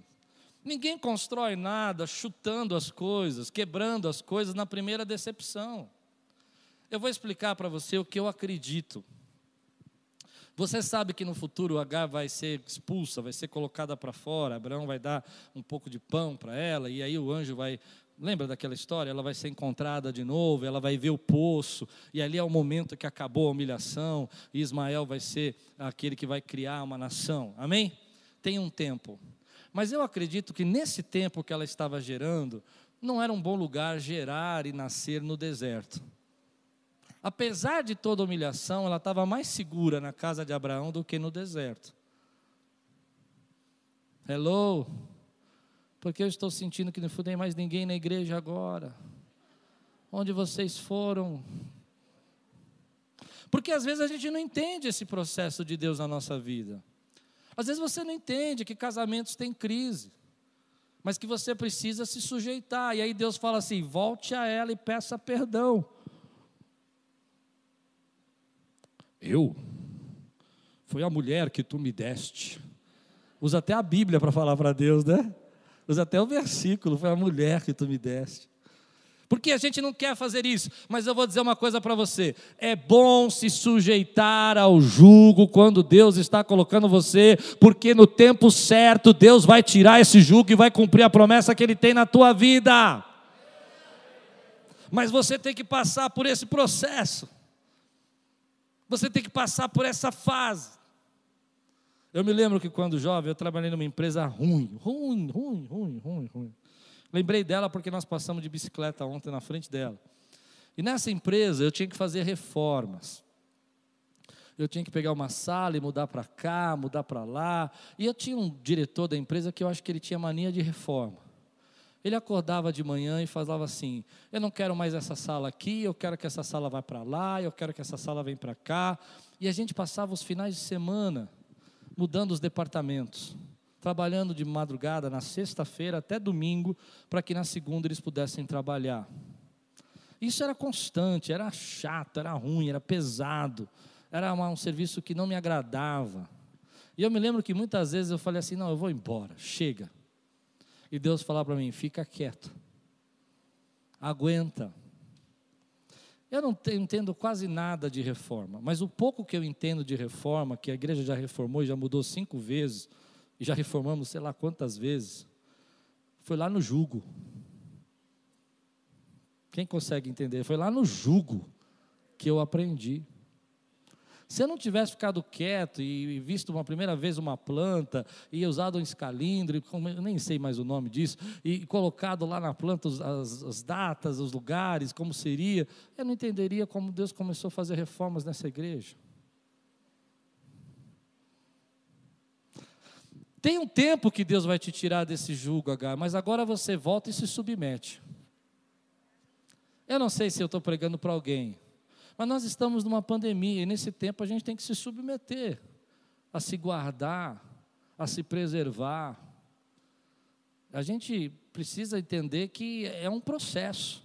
Ninguém constrói nada chutando as coisas, quebrando as coisas na primeira decepção. Eu vou explicar para você o que eu acredito. Você sabe que no futuro H vai ser expulsa, vai ser colocada para fora, Abraão vai dar um pouco de pão para ela, e aí o anjo vai Lembra daquela história? Ela vai ser encontrada de novo, ela vai ver o poço, e ali é o momento que acabou a humilhação, e Ismael vai ser aquele que vai criar uma nação. Amém? Tem um tempo. Mas eu acredito que nesse tempo que ela estava gerando, não era um bom lugar gerar e nascer no deserto. Apesar de toda humilhação, ela estava mais segura na casa de Abraão do que no deserto. Hello? Porque eu estou sentindo que não tem mais ninguém na igreja agora. Onde vocês foram? Porque às vezes a gente não entende esse processo de Deus na nossa vida. Às vezes você não entende que casamentos têm crise, mas que você precisa se sujeitar. E aí Deus fala assim: volte a ela e peça perdão. Eu? Foi a mulher que tu me deste. Usa até a Bíblia para falar para Deus, né? Usa até o versículo, foi a mulher que tu me deste. Porque a gente não quer fazer isso, mas eu vou dizer uma coisa para você: é bom se sujeitar ao jugo quando Deus está colocando você, porque no tempo certo Deus vai tirar esse jugo e vai cumprir a promessa que Ele tem na tua vida. Mas você tem que passar por esse processo, você tem que passar por essa fase. Eu me lembro que quando jovem eu trabalhei numa empresa ruim, ruim, ruim, ruim, ruim, ruim. Lembrei dela porque nós passamos de bicicleta ontem na frente dela. E nessa empresa eu tinha que fazer reformas. Eu tinha que pegar uma sala e mudar para cá, mudar para lá. E eu tinha um diretor da empresa que eu acho que ele tinha mania de reforma. Ele acordava de manhã e falava assim: Eu não quero mais essa sala aqui, eu quero que essa sala vá para lá, eu quero que essa sala venha para cá. E a gente passava os finais de semana mudando os departamentos, trabalhando de madrugada na sexta-feira até domingo, para que na segunda eles pudessem trabalhar. Isso era constante, era chato, era ruim, era pesado, era um serviço que não me agradava. E eu me lembro que muitas vezes eu falei assim: não, eu vou embora, chega. E Deus falava para mim: fica quieto, aguenta, eu não entendo quase nada de reforma, mas o pouco que eu entendo de reforma, que a igreja já reformou e já mudou cinco vezes, e já reformamos sei lá quantas vezes, foi lá no jugo. Quem consegue entender? Foi lá no jugo que eu aprendi. Se eu não tivesse ficado quieto e visto uma primeira vez uma planta e usado um escalindro, eu nem sei mais o nome disso, e colocado lá na planta as, as datas, os lugares, como seria, eu não entenderia como Deus começou a fazer reformas nessa igreja. Tem um tempo que Deus vai te tirar desse jugo, H, mas agora você volta e se submete. Eu não sei se eu estou pregando para alguém, mas nós estamos numa pandemia e nesse tempo a gente tem que se submeter a se guardar, a se preservar. A gente precisa entender que é um processo.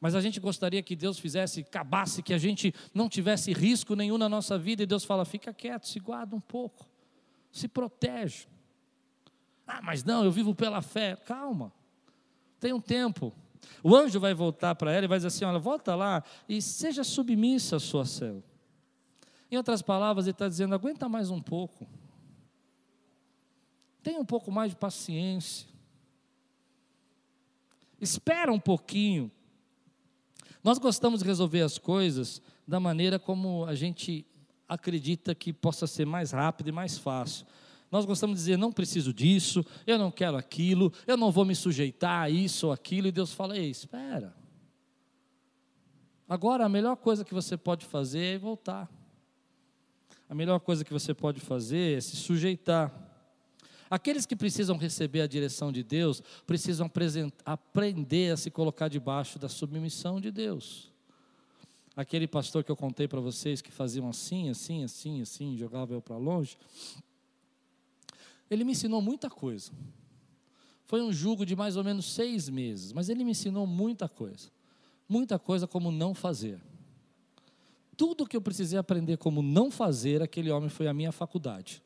Mas a gente gostaria que Deus fizesse, acabasse, que a gente não tivesse risco nenhum na nossa vida. E Deus fala: fica quieto, se guarda um pouco, se protege. Ah, mas não, eu vivo pela fé. Calma, tem um tempo. O anjo vai voltar para ela e vai dizer assim: olha, volta lá e seja submissa à sua célula. Em outras palavras, ele está dizendo: aguenta mais um pouco. Tenha um pouco mais de paciência. Espera um pouquinho. Nós gostamos de resolver as coisas da maneira como a gente acredita que possa ser mais rápido e mais fácil. Nós gostamos de dizer, não preciso disso, eu não quero aquilo, eu não vou me sujeitar a isso ou aquilo, e Deus fala, ei, espera. Agora a melhor coisa que você pode fazer é voltar. A melhor coisa que você pode fazer é se sujeitar. Aqueles que precisam receber a direção de Deus, precisam aprender a se colocar debaixo da submissão de Deus. Aquele pastor que eu contei para vocês que faziam assim, assim, assim, assim, jogava eu para longe, ele me ensinou muita coisa. Foi um jugo de mais ou menos seis meses, mas ele me ensinou muita coisa. Muita coisa como não fazer. Tudo que eu precisei aprender como não fazer, aquele homem foi a minha faculdade.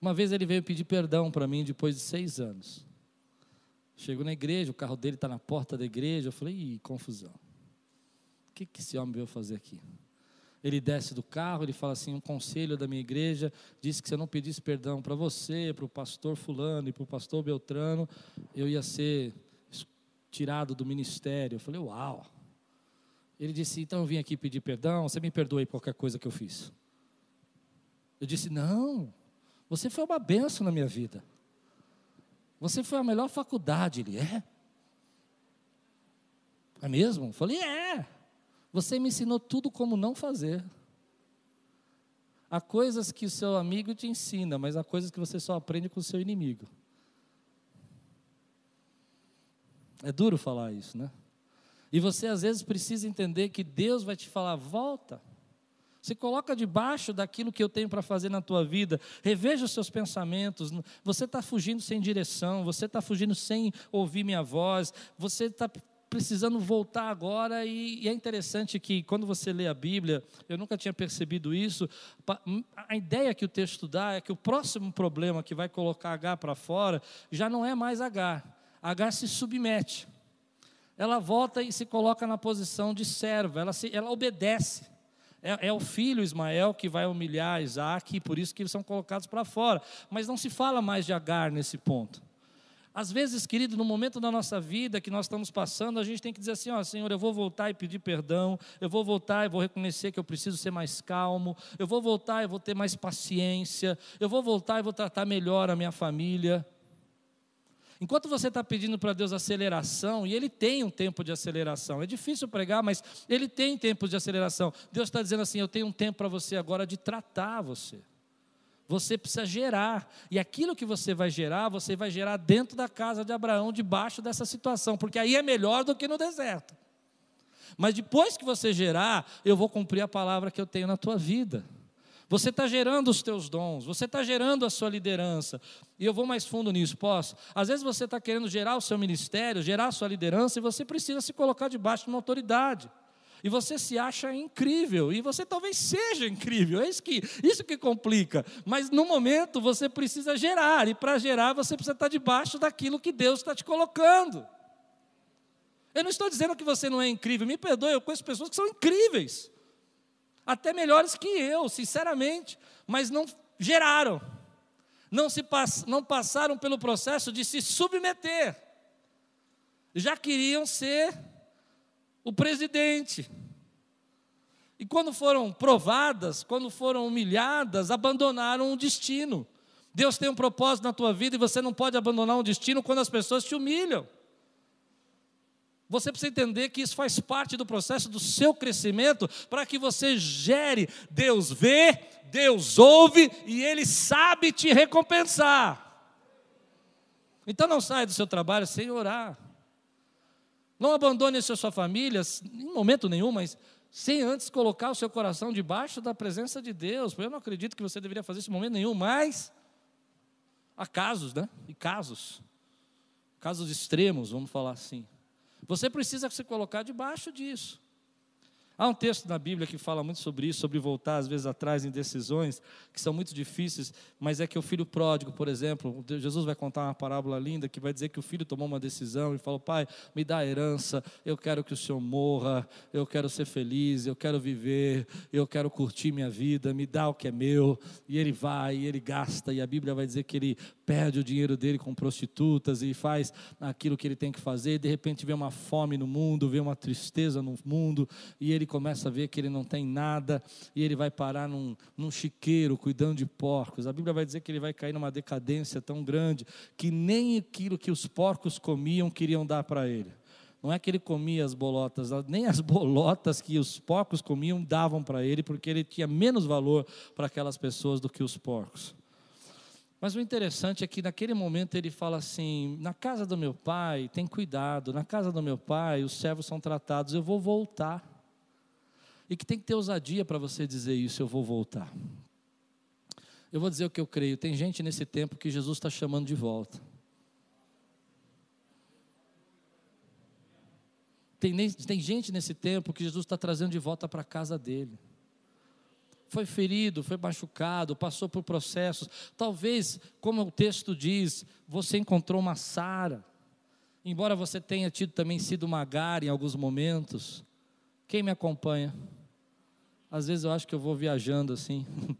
Uma vez ele veio pedir perdão para mim depois de seis anos. Chego na igreja, o carro dele está na porta da igreja. Eu falei, ih, confusão. O que, que esse homem veio fazer aqui? Ele desce do carro, ele fala assim: um conselho da minha igreja disse que se eu não pedisse perdão para você, para o pastor Fulano e para o pastor Beltrano, eu ia ser tirado do ministério. Eu falei: uau. Ele disse: então eu vim aqui pedir perdão, você me perdoe qualquer coisa que eu fiz. Eu disse: não, você foi uma benção na minha vida. Você foi a melhor faculdade. Ele é. É mesmo? Eu falei: é. Você me ensinou tudo como não fazer. Há coisas que o seu amigo te ensina, mas há coisas que você só aprende com o seu inimigo. É duro falar isso, né? E você às vezes precisa entender que Deus vai te falar: volta. Se coloca debaixo daquilo que eu tenho para fazer na tua vida. Reveja os seus pensamentos. Você está fugindo sem direção. Você está fugindo sem ouvir minha voz. Você está precisando voltar agora, e, e, é interessante que quando você lê a Bíblia, eu nunca tinha percebido isso, a ideia que o texto dá é que o próximo problema que vai colocar H para fora já não é mais H. H se submete. Ela volta e se coloca na posição de serva, ela, se, ela obedece. É, é, o filho Ismael que vai humilhar Isaac, e por isso que eles são colocados para fora. Mas não se fala mais de Agar nesse ponto. Às vezes, querido, no momento da nossa vida que nós estamos passando, a gente tem que dizer assim: ó, Senhor, eu vou voltar e pedir perdão, eu vou voltar e vou reconhecer que eu preciso ser mais calmo, eu vou voltar e vou ter mais paciência, eu vou voltar e vou tratar melhor a minha família. Enquanto você está pedindo para Deus aceleração, e Ele tem um tempo de aceleração, é difícil pregar, mas Ele tem tempos de aceleração. Deus está dizendo assim: eu tenho um tempo para você agora de tratar você. Você precisa gerar. E aquilo que você vai gerar, você vai gerar dentro da casa de Abraão, debaixo dessa situação, porque aí é melhor do que no deserto. Mas depois que você gerar, eu vou cumprir a palavra que eu tenho na tua vida. Você está gerando os teus dons, você está gerando a sua liderança. E eu vou mais fundo nisso, posso? Às vezes você está querendo gerar o seu ministério, gerar a sua liderança, e você precisa se colocar debaixo de uma autoridade e você se acha incrível, e você talvez seja incrível, é isso que, isso que complica. Mas no momento você precisa gerar, e para gerar você precisa estar debaixo daquilo que Deus está te colocando. Eu não estou dizendo que você não é incrível, me perdoe, eu conheço pessoas que são incríveis, até melhores que eu, sinceramente, mas não geraram, não, se pass, não passaram pelo processo de se submeter, já queriam ser o presidente. E quando foram provadas, quando foram humilhadas, abandonaram o destino. Deus tem um propósito na tua vida e você não pode abandonar um destino quando as pessoas te humilham. Você precisa entender que isso faz parte do processo do seu crescimento para que você gere. Deus vê, Deus ouve e Ele sabe te recompensar. Então não saia do seu trabalho sem orar. Não abandone a sua família em momento nenhum, mas sem antes colocar o seu coração debaixo da presença de Deus. Eu não acredito que você deveria fazer isso em momento nenhum, mas há casos, né? E casos. Casos extremos, vamos falar assim. Você precisa se colocar debaixo disso. Há um texto na Bíblia que fala muito sobre isso, sobre voltar às vezes atrás em decisões que são muito difíceis, mas é que o filho pródigo, por exemplo, Jesus vai contar uma parábola linda que vai dizer que o filho tomou uma decisão e falou: Pai, me dá a herança, eu quero que o senhor morra, eu quero ser feliz, eu quero viver, eu quero curtir minha vida, me dá o que é meu. E ele vai, e ele gasta, e a Bíblia vai dizer que ele perde o dinheiro dele com prostitutas e faz aquilo que ele tem que fazer, de repente vê uma fome no mundo, vê uma tristeza no mundo, e ele começa a ver que ele não tem nada, e ele vai parar num, num chiqueiro cuidando de porcos. A Bíblia vai dizer que ele vai cair numa decadência tão grande que nem aquilo que os porcos comiam queriam dar para ele. Não é que ele comia as bolotas, nem as bolotas que os porcos comiam davam para ele, porque ele tinha menos valor para aquelas pessoas do que os porcos. Mas o interessante é que naquele momento ele fala assim: na casa do meu pai, tem cuidado, na casa do meu pai, os servos são tratados, eu vou voltar. E que tem que ter ousadia para você dizer isso, eu vou voltar. Eu vou dizer o que eu creio: tem gente nesse tempo que Jesus está chamando de volta. Tem, tem gente nesse tempo que Jesus está trazendo de volta para a casa dele foi ferido, foi machucado, passou por processos. Talvez, como o texto diz, você encontrou uma Sara. Embora você tenha tido também sido uma Agar em alguns momentos. Quem me acompanha? Às vezes eu acho que eu vou viajando assim.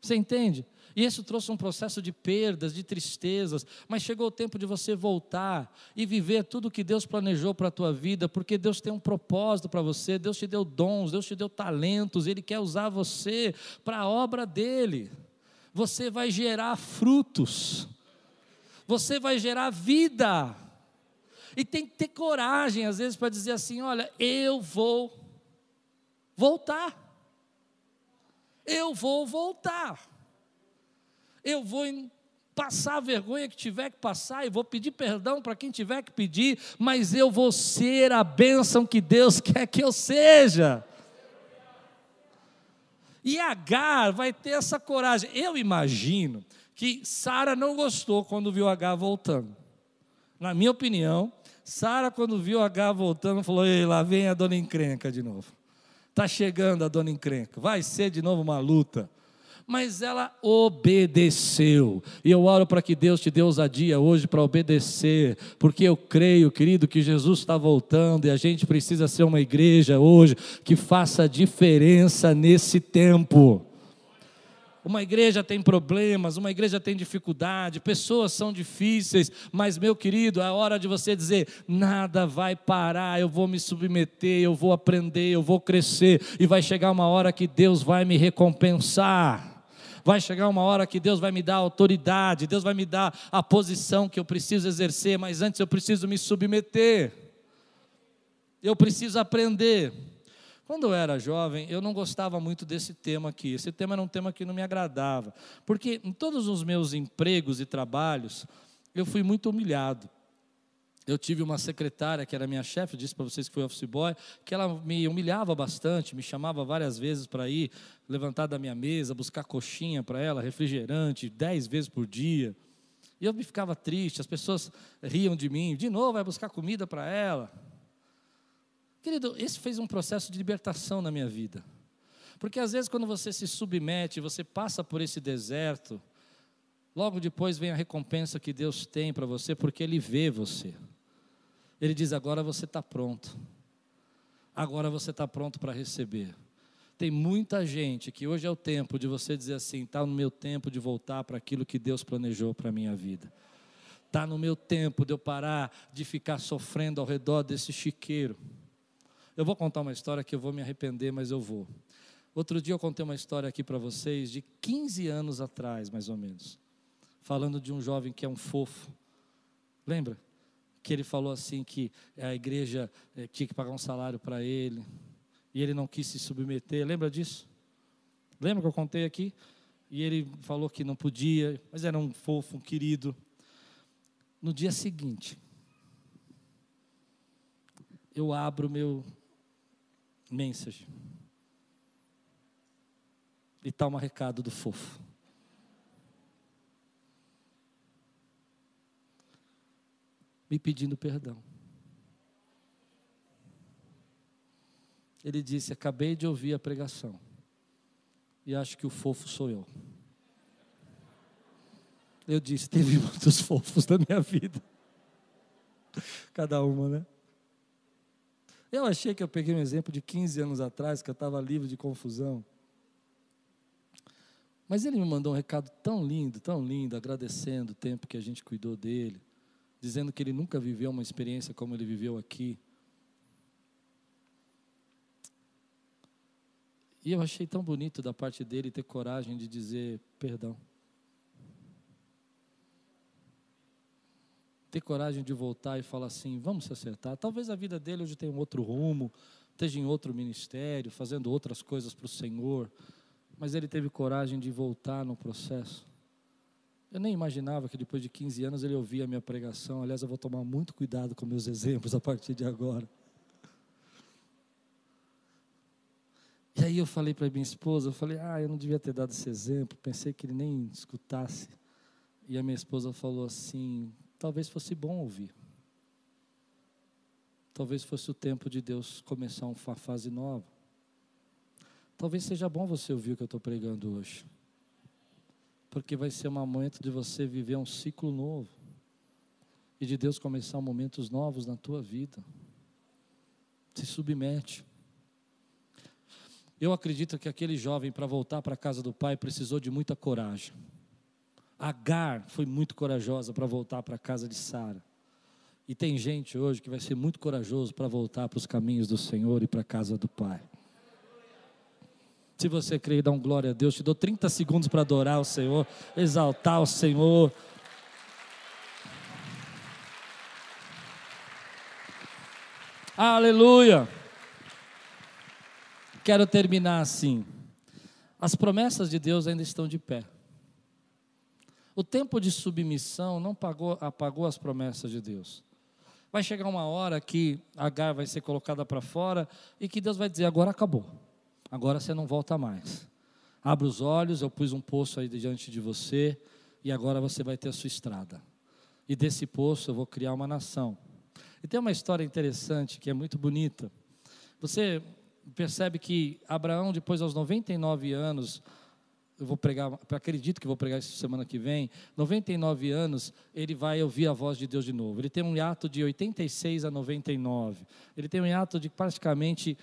Você entende? E isso trouxe um processo de perdas, de tristezas, mas chegou o tempo de você voltar e viver tudo que Deus planejou para a tua vida, porque Deus tem um propósito para você, Deus te deu dons, Deus te deu talentos, Ele quer usar você para a obra dEle. Você vai gerar frutos, você vai gerar vida, e tem que ter coragem, às vezes, para dizer assim: olha, eu vou voltar eu vou voltar. Eu vou passar a vergonha que tiver que passar, e vou pedir perdão para quem tiver que pedir, mas eu vou ser a bênção que Deus quer que eu seja. E Agar vai ter essa coragem. Eu imagino que Sara não gostou quando viu Agar voltando. Na minha opinião, Sara, quando viu Agar voltando, falou: Ei, lá vem a dona encrenca de novo. Está chegando a dona encrenca, vai ser de novo uma luta. Mas ela obedeceu. E eu oro para que Deus te dê ousadia hoje para obedecer, porque eu creio, querido, que Jesus está voltando e a gente precisa ser uma igreja hoje que faça diferença nesse tempo. Uma igreja tem problemas, uma igreja tem dificuldade, pessoas são difíceis, mas meu querido, é hora de você dizer: nada vai parar, eu vou me submeter, eu vou aprender, eu vou crescer, e vai chegar uma hora que Deus vai me recompensar. Vai chegar uma hora que Deus vai me dar autoridade, Deus vai me dar a posição que eu preciso exercer, mas antes eu preciso me submeter. Eu preciso aprender. Quando eu era jovem, eu não gostava muito desse tema aqui. Esse tema era um tema que não me agradava, porque em todos os meus empregos e trabalhos, eu fui muito humilhado. Eu tive uma secretária que era minha chefe, disse para vocês que foi office boy, que ela me humilhava bastante, me chamava várias vezes para ir levantar da minha mesa, buscar coxinha para ela, refrigerante, dez vezes por dia. E eu me ficava triste, as pessoas riam de mim, de novo vai buscar comida para ela. Querido, esse fez um processo de libertação na minha vida. Porque às vezes, quando você se submete, você passa por esse deserto, logo depois vem a recompensa que Deus tem para você, porque Ele vê você. Ele diz: agora você está pronto. Agora você está pronto para receber. Tem muita gente que hoje é o tempo de você dizer assim: está no meu tempo de voltar para aquilo que Deus planejou para a minha vida. Está no meu tempo de eu parar de ficar sofrendo ao redor desse chiqueiro. Eu vou contar uma história que eu vou me arrepender, mas eu vou. Outro dia eu contei uma história aqui para vocês de 15 anos atrás, mais ou menos, falando de um jovem que é um fofo. Lembra? Que ele falou assim que a igreja eh, tinha que pagar um salário para ele e ele não quis se submeter. Lembra disso? Lembra que eu contei aqui? E ele falou que não podia, mas era um fofo, um querido. No dia seguinte, eu abro meu mensagem. E está um recado do fofo. Me pedindo perdão. Ele disse: Acabei de ouvir a pregação. E acho que o fofo sou eu. Eu disse: Teve muitos fofos na minha vida. Cada uma, né? Eu achei que eu peguei um exemplo de 15 anos atrás, que eu estava livre de confusão. Mas ele me mandou um recado tão lindo, tão lindo, agradecendo o tempo que a gente cuidou dele, dizendo que ele nunca viveu uma experiência como ele viveu aqui. E eu achei tão bonito da parte dele ter coragem de dizer perdão. ter coragem de voltar e falar assim: vamos se acertar. Talvez a vida dele hoje tenha um outro rumo, esteja em outro ministério, fazendo outras coisas para o Senhor, mas ele teve coragem de voltar no processo. Eu nem imaginava que depois de 15 anos ele ouvia a minha pregação. Aliás, eu vou tomar muito cuidado com meus exemplos a partir de agora. E aí eu falei para minha esposa, eu falei, ah, eu não devia ter dado esse exemplo, pensei que ele nem escutasse. E a minha esposa falou assim, talvez fosse bom ouvir. Talvez fosse o tempo de Deus começar uma fase nova. Talvez seja bom você ouvir o que eu estou pregando hoje. Porque vai ser um momento de você viver um ciclo novo. E de Deus começar momentos novos na tua vida. Se submete. Eu acredito que aquele jovem, para voltar para a casa do pai, precisou de muita coragem. Agar foi muito corajosa para voltar para a casa de Sara. E tem gente hoje que vai ser muito corajoso para voltar para os caminhos do Senhor e para a casa do Pai. Se você crê, dá um glória a Deus. Te dou 30 segundos para adorar o Senhor, exaltar o Senhor. Aleluia. Quero terminar assim. As promessas de Deus ainda estão de pé. O tempo de submissão não pagou, apagou as promessas de Deus. Vai chegar uma hora que Agar vai ser colocada para fora e que Deus vai dizer: agora acabou, agora você não volta mais. Abra os olhos, eu pus um poço aí diante de você e agora você vai ter a sua estrada. E desse poço eu vou criar uma nação. E tem uma história interessante que é muito bonita. Você percebe que Abraão, depois aos 99 anos, eu vou pregar, acredito que vou pregar isso semana que vem, 99 anos, ele vai ouvir a voz de Deus de novo. Ele tem um hiato de 86 a 99. Ele tem um hiato de praticamente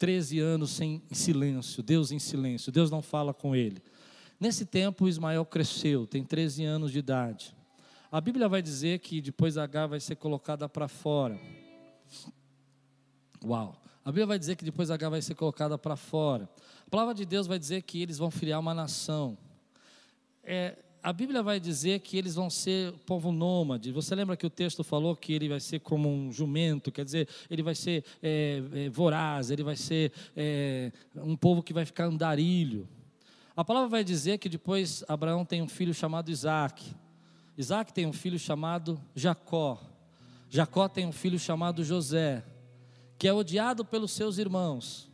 13 anos sem em silêncio, Deus em silêncio. Deus não fala com ele. Nesse tempo, Ismael cresceu, tem 13 anos de idade. A Bíblia vai dizer que depois Agar vai ser colocada para fora. Uau! A Bíblia vai dizer que depois Agar vai ser colocada para fora. A palavra de Deus vai dizer que eles vão criar uma nação. É, a Bíblia vai dizer que eles vão ser povo nômade. Você lembra que o texto falou que ele vai ser como um jumento, quer dizer, ele vai ser é, é, voraz, ele vai ser é, um povo que vai ficar andarilho. A palavra vai dizer que depois Abraão tem um filho chamado Isaac. Isaac tem um filho chamado Jacó. Jacó tem um filho chamado José, que é odiado pelos seus irmãos.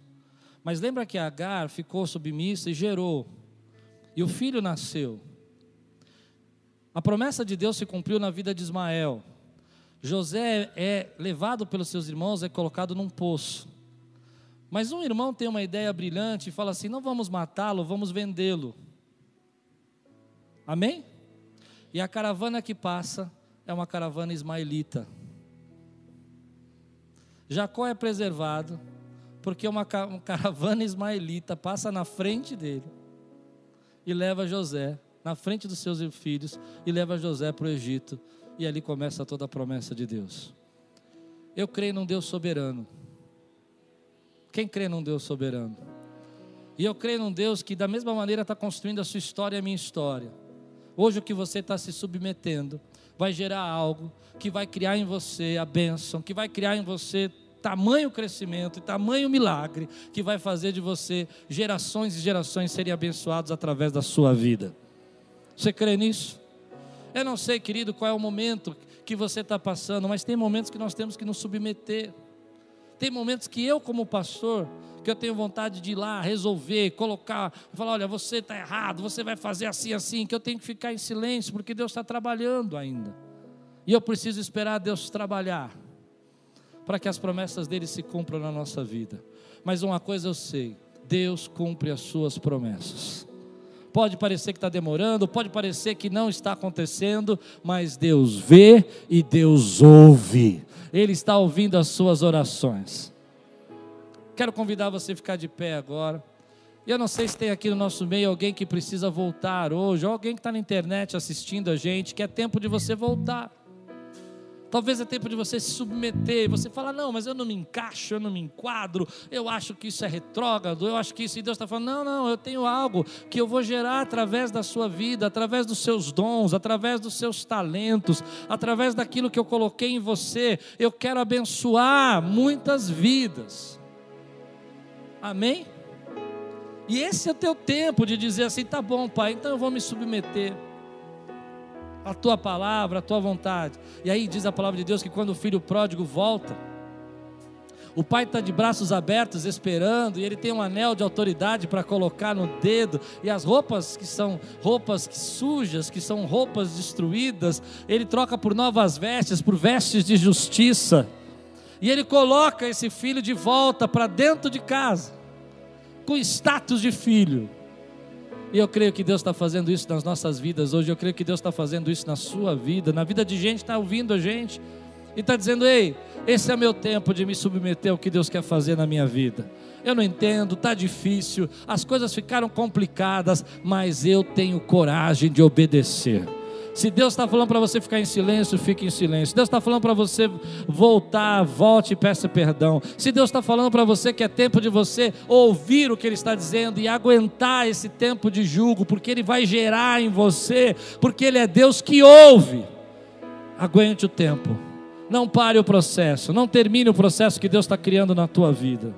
Mas lembra que Agar ficou submissa e gerou, e o filho nasceu. A promessa de Deus se cumpriu na vida de Ismael. José é levado pelos seus irmãos, é colocado num poço. Mas um irmão tem uma ideia brilhante e fala assim: não vamos matá-lo, vamos vendê-lo. Amém? E a caravana que passa é uma caravana ismaelita. Jacó é preservado, porque uma caravana ismaelita passa na frente dele e leva José, na frente dos seus filhos, e leva José para o Egito. E ali começa toda a promessa de Deus. Eu creio num Deus soberano. Quem crê num Deus soberano? E eu creio num Deus que, da mesma maneira, está construindo a sua história e a minha história. Hoje, o que você está se submetendo vai gerar algo que vai criar em você a bênção, que vai criar em você tamanho crescimento e tamanho milagre que vai fazer de você gerações e gerações serem abençoados através da sua vida. Você crê nisso? Eu não sei, querido, qual é o momento que você está passando, mas tem momentos que nós temos que nos submeter. Tem momentos que eu, como pastor, que eu tenho vontade de ir lá resolver, colocar, falar: olha, você está errado, você vai fazer assim, assim, que eu tenho que ficar em silêncio, porque Deus está trabalhando ainda. E eu preciso esperar Deus trabalhar para que as promessas dele se cumpram na nossa vida. Mas uma coisa eu sei: Deus cumpre as suas promessas. Pode parecer que está demorando, pode parecer que não está acontecendo, mas Deus vê e Deus ouve. Ele está ouvindo as suas orações. Quero convidar você a ficar de pé agora. Eu não sei se tem aqui no nosso meio alguém que precisa voltar hoje, ou alguém que está na internet assistindo a gente, que é tempo de você voltar. Talvez é tempo de você se submeter, você falar, não, mas eu não me encaixo, eu não me enquadro, eu acho que isso é retrógrado, eu acho que isso, e Deus está falando, não, não, eu tenho algo que eu vou gerar através da sua vida, através dos seus dons, através dos seus talentos, através daquilo que eu coloquei em você, eu quero abençoar muitas vidas. Amém? E esse é o teu tempo de dizer assim, tá bom, pai, então eu vou me submeter a tua palavra, a tua vontade. E aí diz a palavra de Deus que quando o filho pródigo volta, o pai está de braços abertos esperando, e ele tem um anel de autoridade para colocar no dedo, e as roupas que são roupas sujas, que são roupas destruídas, ele troca por novas vestes, por vestes de justiça. E ele coloca esse filho de volta para dentro de casa, com status de filho. E eu creio que Deus está fazendo isso nas nossas vidas hoje. Eu creio que Deus está fazendo isso na sua vida, na vida de gente que está ouvindo a gente. e está dizendo: Ei, esse é meu tempo de me submeter ao que Deus quer fazer na minha vida. Eu não entendo, está difícil, as coisas ficaram complicadas, mas eu tenho coragem de obedecer. Se Deus está falando para você ficar em silêncio, fique em silêncio. Se Deus está falando para você voltar, volte e peça perdão. Se Deus está falando para você que é tempo de você ouvir o que Ele está dizendo e aguentar esse tempo de julgo, porque Ele vai gerar em você, porque Ele é Deus que ouve. Aguente o tempo. Não pare o processo. Não termine o processo que Deus está criando na tua vida.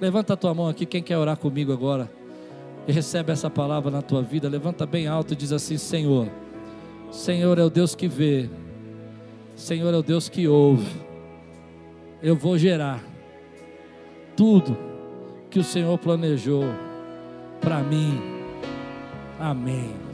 Levanta a tua mão aqui, quem quer orar comigo agora e recebe essa palavra na tua vida. Levanta bem alto e diz assim: Senhor. Senhor é o Deus que vê, Senhor é o Deus que ouve. Eu vou gerar tudo que o Senhor planejou para mim. Amém.